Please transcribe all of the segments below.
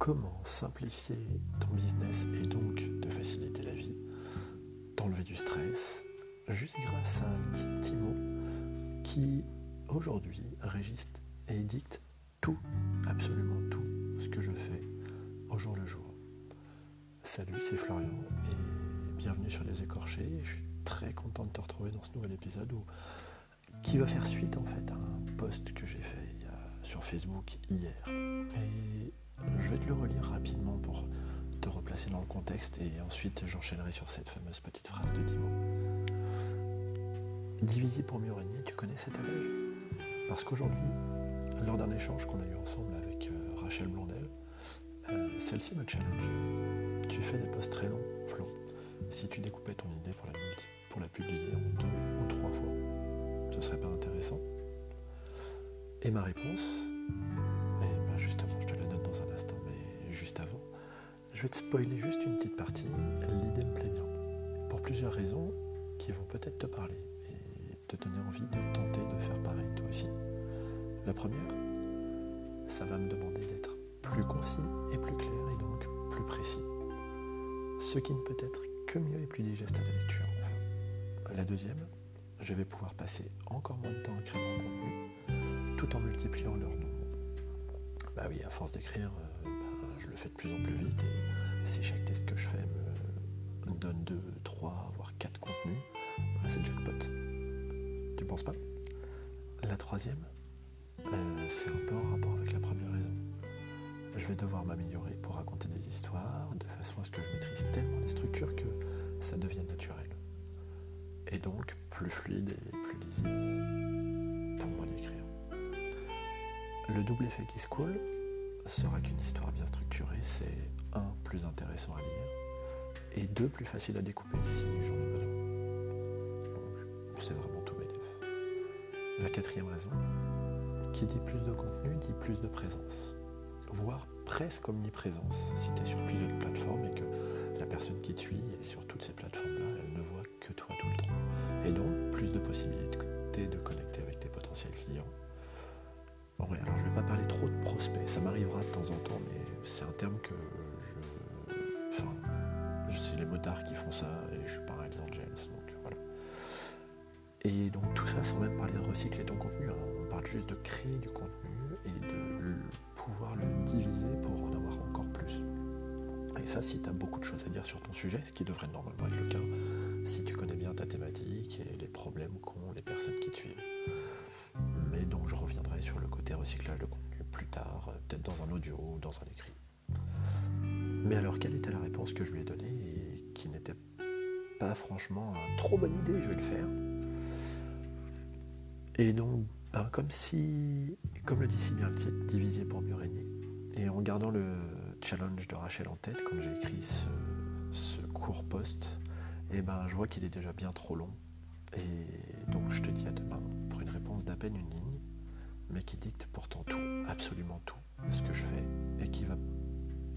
comment simplifier ton business et donc te faciliter la vie, t'enlever du stress, juste grâce à un petit, mot qui aujourd'hui régisse et dicte tout, absolument tout ce que je fais au jour le jour. Salut, c'est Florian et bienvenue sur Les Écorchés. Je suis très content de te retrouver dans ce nouvel épisode qui va faire suite en fait à un post que j'ai fait sur Facebook hier. Je vais te le relire rapidement pour te replacer dans le contexte et ensuite j'enchaînerai sur cette fameuse petite phrase de 10 mots. Diviser pour mieux régner, tu connais cet adage? Parce qu'aujourd'hui, lors d'un échange qu'on a eu ensemble avec euh, Rachel Blondel, euh, celle-ci me challenge. Tu fais des posts très longs, Flo. Si tu découpais ton idée pour la, pour la publier en deux ou trois fois, ce serait pas intéressant Et ma réponse, je vais te spoiler juste une petite partie. L'idée me plaît bien. Pour plusieurs raisons qui vont peut-être te parler et te donner envie de tenter de faire pareil toi aussi. La première, ça va me demander d'être plus concis et plus clair et donc plus précis. Ce qui ne peut être que mieux et plus digeste à la lecture. La deuxième, je vais pouvoir passer encore moins de temps à créer mon contenu tout en multipliant leur nombre. Bah oui, à force d'écrire, euh, le fais de plus en plus vite et si chaque test que je fais me donne 2, 3, voire 4 contenus, bah, c'est jackpot. Tu penses pas? La troisième, euh, c'est un peu en rapport avec la première raison. Je vais devoir m'améliorer pour raconter des histoires de façon à ce que je maîtrise tellement les structures que ça devienne naturel. Et donc plus fluide et plus lisible pour moi d'écrire. Le double effet qui se coule sera qu'une histoire bien structurée, c'est un plus intéressant à lire et deux plus facile à découper si j'en ai besoin. C'est vraiment tout bénéf. La quatrième raison, qui dit plus de contenu dit plus de présence, voire presque omniprésence si tu es sur plusieurs plateformes et que la personne qui te suit est sur toutes ces plateformes-là, elle ne voit que toi tout le temps. Et donc plus de possibilités de connecter m'arrivera de temps en temps, mais c'est un terme que je. Enfin, c'est les motards qui font ça et je suis pas un Hells Angels, donc voilà. Et donc tout ça sans même parler de recycler ton contenu, hein. on parle juste de créer du contenu et de pouvoir le diviser pour en avoir encore plus. Et ça, si tu as beaucoup de choses à dire sur ton sujet, ce qui devrait normalement être le cas, si tu connais bien ta thématique et les problèmes qu'ont les personnes qui te suivent. Mais donc je reviendrai sur le côté recyclage de plus tard, euh, peut-être dans un audio ou dans un écrit. Mais alors, quelle était la réponse que je lui ai donnée et qui n'était pas franchement une trop bonne idée, je vais le faire. Et donc, ben, comme si, comme le dit si bien le titre, diviser pour mieux régner. Et en gardant le challenge de Rachel en tête, quand j'ai écrit ce, ce court post, et eh ben, je vois qu'il est déjà bien trop long. Et donc je te dis à demain pour une réponse d'à peine une ligne, mais qui dicte pourtant tout, absolument tout, ce que je fais, et qui va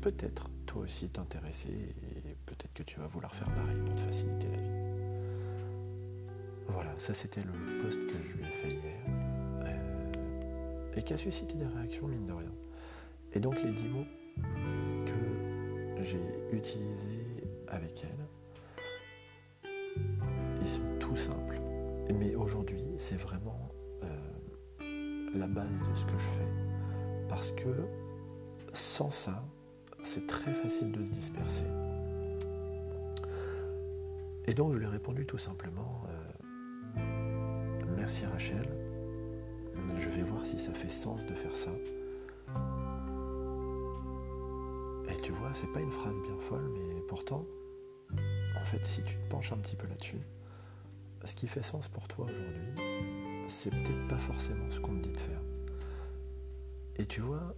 peut-être toi aussi t'intéresser, et peut-être que tu vas vouloir faire pareil pour te faciliter la vie. Voilà, ça c'était le post que je lui ai fait hier, euh, et qui a suscité des réactions, mine de rien. Et donc les dix mots que j'ai utilisés avec elle, ils sont tout simples. Mais aujourd'hui, c'est vraiment la base de ce que je fais. Parce que sans ça, c'est très facile de se disperser. Et donc je lui ai répondu tout simplement, euh, merci Rachel, je vais voir si ça fait sens de faire ça. Et tu vois, c'est pas une phrase bien folle, mais pourtant, en fait, si tu te penches un petit peu là-dessus, ce qui fait sens pour toi aujourd'hui, c'est peut-être pas forcément ce qu'on me dit de faire. Et tu vois,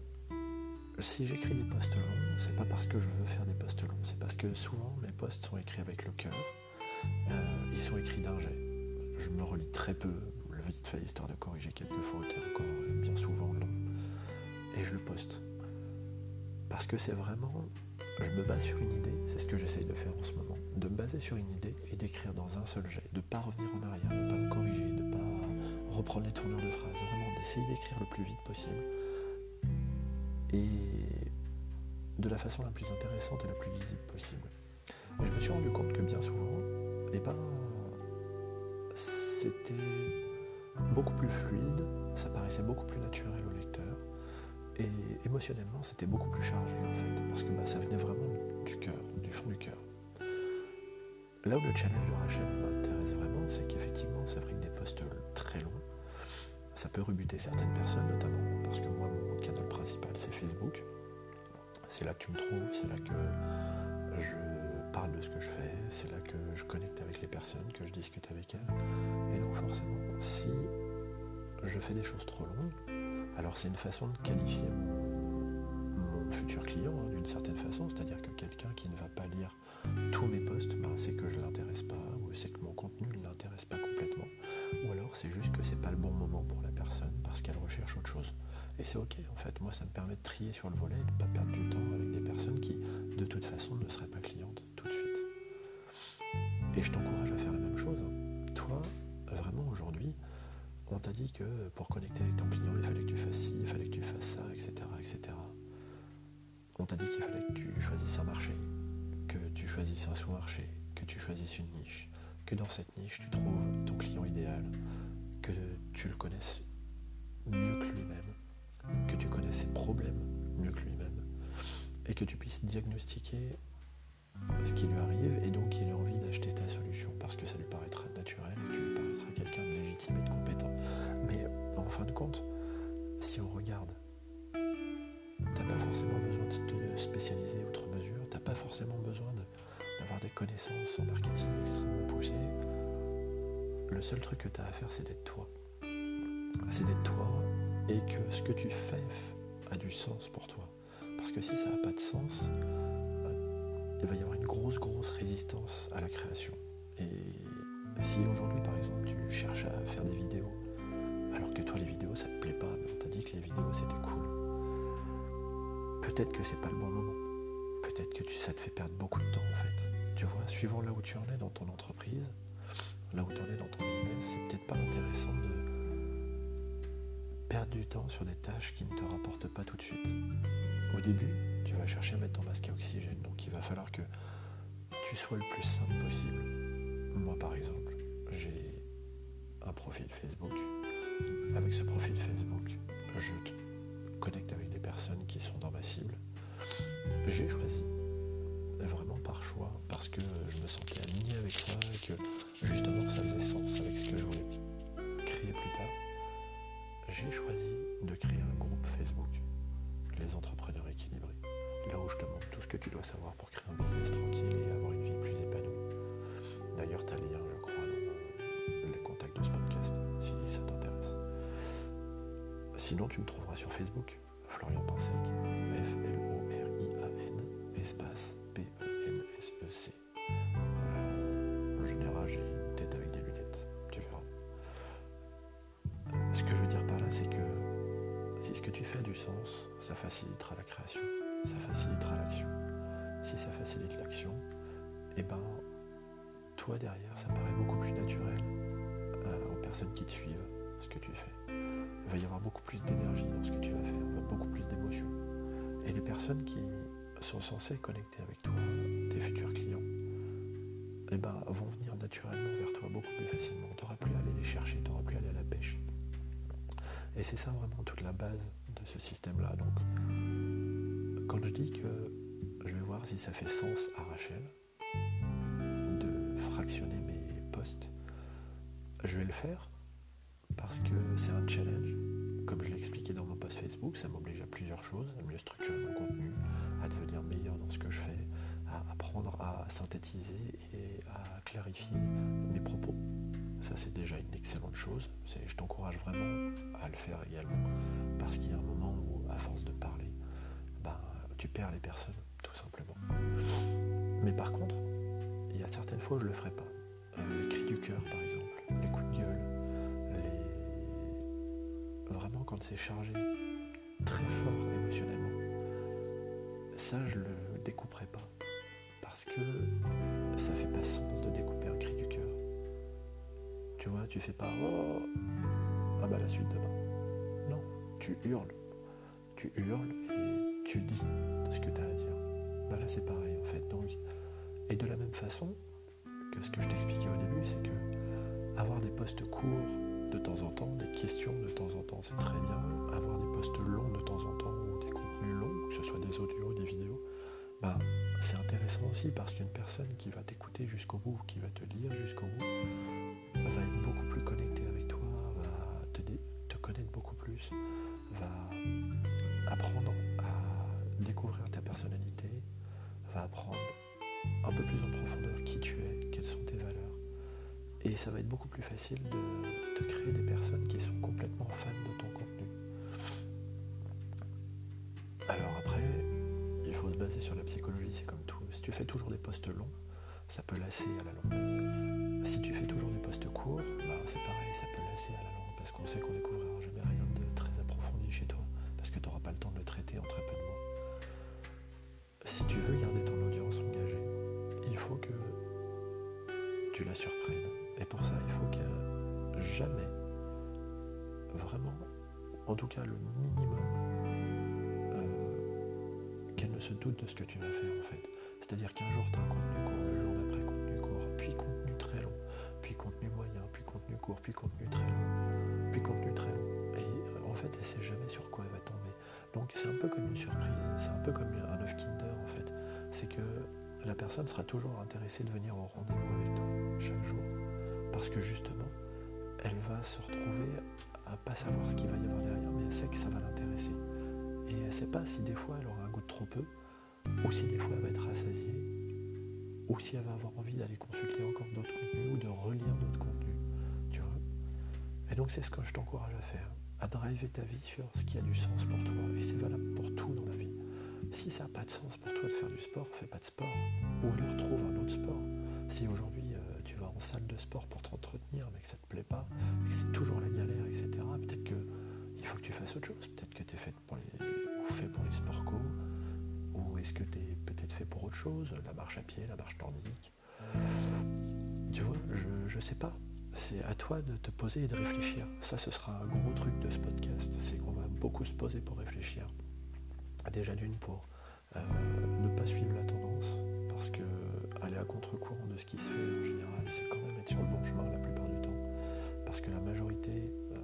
si j'écris des posts longs, c'est pas parce que je veux faire des posts longs, c'est parce que souvent mes posts sont écrits avec le cœur, euh, ils sont écrits d'un jet. Je me relis très peu, le vite fait histoire de corriger quelques fautes, et encore bien souvent long, et je le poste. Parce que c'est vraiment, je me base sur une idée, c'est ce que j'essaye de faire en ce moment de me baser sur une idée et d'écrire dans un seul jet, de ne pas revenir en arrière, reprendre les tournures de phrases, vraiment d'essayer d'écrire le plus vite possible. Et de la façon la plus intéressante et la plus visible possible. Et je me suis rendu compte que bien souvent, eh ben, c'était beaucoup plus fluide, ça paraissait beaucoup plus naturel au lecteur, et émotionnellement, c'était beaucoup plus chargé en fait, parce que bah, ça venait vraiment du cœur, du fond du cœur. Là où le challenge de Rachel m'intéresse vraiment, c'est qu'effectivement, c'est vrai que des longs, ça peut rebuter certaines personnes, notamment parce que moi, mon canal principal, c'est Facebook. C'est là que tu me trouves, c'est là que je parle de ce que je fais, c'est là que je connecte avec les personnes, que je discute avec elles. Et donc forcément, si je fais des choses trop longues, alors c'est une façon de qualifier mon, futur client hein, d'une certaine façon, c'est-à-dire que quelqu'un qui ne va pas lire tous mes posts, Et c'est ok en fait, moi ça me permet de trier sur le volet et de ne pas perdre du temps avec des personnes qui de toute façon ne seraient pas clientes tout de suite. Et je t'encourage à faire la même chose. Hein. Toi, vraiment aujourd'hui, on t'a dit que pour connecter avec ton client, il fallait que tu fasses ci, il fallait que tu fasses ça, etc. etc. On t'a dit qu'il fallait que tu choisisses un marché, que tu choisisses un sous-marché, que tu choisisses une niche, que dans cette niche, tu trouves ton client idéal, que tu le connaisses mieux que lui-même, que tu connaisses ses problèmes mieux que lui-même, et que tu puisses diagnostiquer ce qui lui arrive et donc qu'il ait envie d'acheter ta solution parce que ça lui paraîtra naturel et tu lui paraîtras quelqu'un de légitime et de compétent. Mais en fin de compte, si on regarde, t'as pas forcément besoin de te spécialiser outre mesure, t'as pas forcément besoin d'avoir des connaissances en marketing extrêmement poussées. Le seul truc que tu as à faire, c'est d'être toi. C'est d'être toi et que ce que tu fais a du sens pour toi. Parce que si ça n'a pas de sens, il va y avoir une grosse, grosse résistance à la création. Et si aujourd'hui, par exemple, tu cherches à faire des vidéos, alors que toi, les vidéos, ça te plaît pas, mais on t'a dit que les vidéos, c'était cool, peut-être que c'est pas le bon moment. Peut-être que ça te fait perdre beaucoup de temps, en fait. Tu vois, suivant là où tu en es dans ton entreprise, là où tu en es dans ton business, c'est peut-être pas intéressant de perdre du temps sur des tâches qui ne te rapportent pas tout de suite. Au début, tu vas chercher à mettre ton masque à oxygène, donc il va falloir que tu sois le plus simple possible. Moi, par exemple, j'ai un profil Facebook. Avec ce profil Facebook, je connecte avec des personnes qui sont dans ma cible. J'ai choisi, vraiment par choix, parce que je me sentais aligné avec ça et que justement ça faisait sens avec ce que je voulais créer plus tard. J'ai choisi de créer un groupe Facebook, les entrepreneurs équilibrés, là où je te montre tout ce que tu dois savoir pour créer un business tranquille et avoir une vie plus épanouie. D'ailleurs, tu as le lien, je crois, dans les contacts de ce podcast, si ça t'intéresse. Sinon, tu me trouveras sur Facebook, Florian Pinsec, tu fais du sens, ça facilitera la création, ça facilitera l'action. Si ça facilite l'action, et eh ben toi derrière, ça paraît beaucoup plus naturel euh, aux personnes qui te suivent ce que tu fais. Il va y avoir beaucoup plus d'énergie dans ce que tu vas faire, beaucoup plus d'émotions. Et les personnes qui sont censées connecter avec toi, tes futurs clients, eh ben, vont venir naturellement vers toi beaucoup plus facilement. Tu n'auras plus à aller les chercher, tu n'auras plus à aller à la pêche. Et c'est ça vraiment toute la base de ce système-là. Donc, quand je dis que je vais voir si ça fait sens à Rachel, fractionner mes posts. Je vais le faire parce que c'est un challenge. Comme je l'ai expliqué dans mon post Facebook, ça m'oblige à plusieurs choses, à mieux structurer mon contenu, à devenir meilleur dans ce que je fais, à apprendre à synthétiser et à clarifier mes propos. Ça c'est déjà une excellente chose. Je t'encourage vraiment à le faire également parce qu'il y a un moment où, à force de parler, ben, tu perds les personnes, tout simplement. Mais par contre, il y a certaines fois où je ne le ferai pas. Euh, les cris du cœur, par exemple, les coups de gueule, vraiment quand c'est chargé très fort émotionnellement. Ça, je le découperai pas. Parce que ça fait pas sens de découper un cri du cœur. Tu vois, tu fais pas oh ah bah la suite demain. Non, tu hurles. Tu hurles et tu dis ce que tu as à dire. Ben là, c'est pareil en fait. Donc, et de la même façon que ce que je t'expliquais au début, c'est que avoir des postes courts de temps en temps, des questions de temps en temps, c'est très bien. Avoir des postes longs de temps en temps, ou des contenus longs, que ce soit des audios, des vidéos, bah, c'est intéressant aussi parce qu'une personne qui va t'écouter jusqu'au bout, qui va te lire jusqu'au bout, Et ça va être beaucoup plus facile de, de créer des personnes qui sont complètement fans de ton contenu. Alors après, il faut se baser sur la psychologie, c'est comme tout. Si tu fais toujours des postes longs, ça peut lasser à la longue. Si tu fais toujours des postes courts, bah, c'est pareil, ça peut lasser à la longue, parce qu'on sait qu'on découvrira jamais rien de très approfondi chez toi, parce que tu n'auras pas le temps de le traiter en très peu de mots. Si tu veux garder ton audience engagée, il faut que tu la surprennes. Et pour ça, il faut que jamais, vraiment, en tout cas le minimum, euh, qu'elle ne se doute de ce que tu vas faire en fait. C'est-à-dire qu'un jour tu as un contenu court, le jour d'après contenu court, puis contenu très long, puis contenu moyen, puis contenu court, puis contenu très long, puis contenu très long. Et euh, en fait, elle sait jamais sur quoi elle va tomber. Donc c'est un peu comme une surprise, c'est un peu comme un œuf Kinder en fait. C'est que la personne sera toujours intéressée de venir au rendez-vous avec toi chaque jour. Parce que justement, elle va se retrouver à pas savoir ce qu'il va y avoir derrière, mais elle sait que ça va l'intéresser. Et elle ne sait pas si des fois elle aura un goût de trop peu, ou si des fois elle va être rassasiée, ou si elle va avoir envie d'aller consulter encore d'autres contenus ou de relire d'autres contenus. Tu vois Et donc c'est ce que je t'encourage à faire, à driver ta vie sur ce qui a du sens pour toi. Et c'est valable pour tout dans la vie. Si ça n'a pas de sens pour toi de faire du sport, fais pas de sport. Ou alors trouve un autre sport. Si aujourd'hui en salle de sport pour t'entretenir, mais que ça te plaît pas, que c'est toujours la galère, etc., peut-être qu'il faut que tu fasses autre chose. Peut-être que tu es fait pour les, ou fait pour les sports co, ou est-ce que tu es peut-être fait pour autre chose, la marche à pied, la marche nordique. Tu vois, je sais pas. C'est à toi de te poser et de réfléchir. Ça, ce sera un gros truc de ce podcast. C'est qu'on va beaucoup se poser pour réfléchir. Déjà d'une pour euh, ne pas suivre la tendance, parce que aller à contre-courant ce qui se fait en général, c'est quand même être sur le bon chemin la plupart du temps. Parce que la majorité, euh,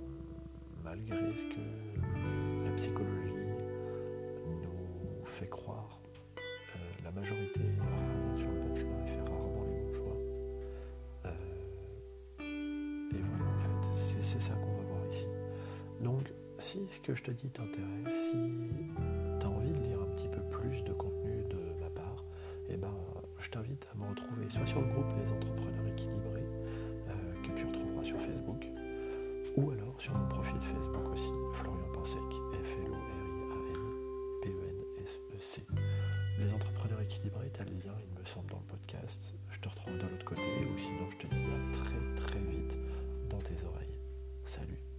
malgré ce que la psychologie nous fait croire, euh, la majorité est rarement sur le bon chemin et fait rarement les bons choix. et voilà, en fait, c'est ça qu'on va voir ici. Donc, si ce que je te dis t'intéresse, si sur le groupe Les Entrepreneurs Équilibrés, euh, que tu retrouveras sur Facebook, ou alors sur mon profil Facebook aussi, Florian Pinsec, F-L-O-R-I-A-N-P-E-N-S-E-C. Les Entrepreneurs Équilibrés, tu as le lien, il me semble, dans le podcast. Je te retrouve de l'autre côté, ou sinon je te dis à très très vite dans tes oreilles. Salut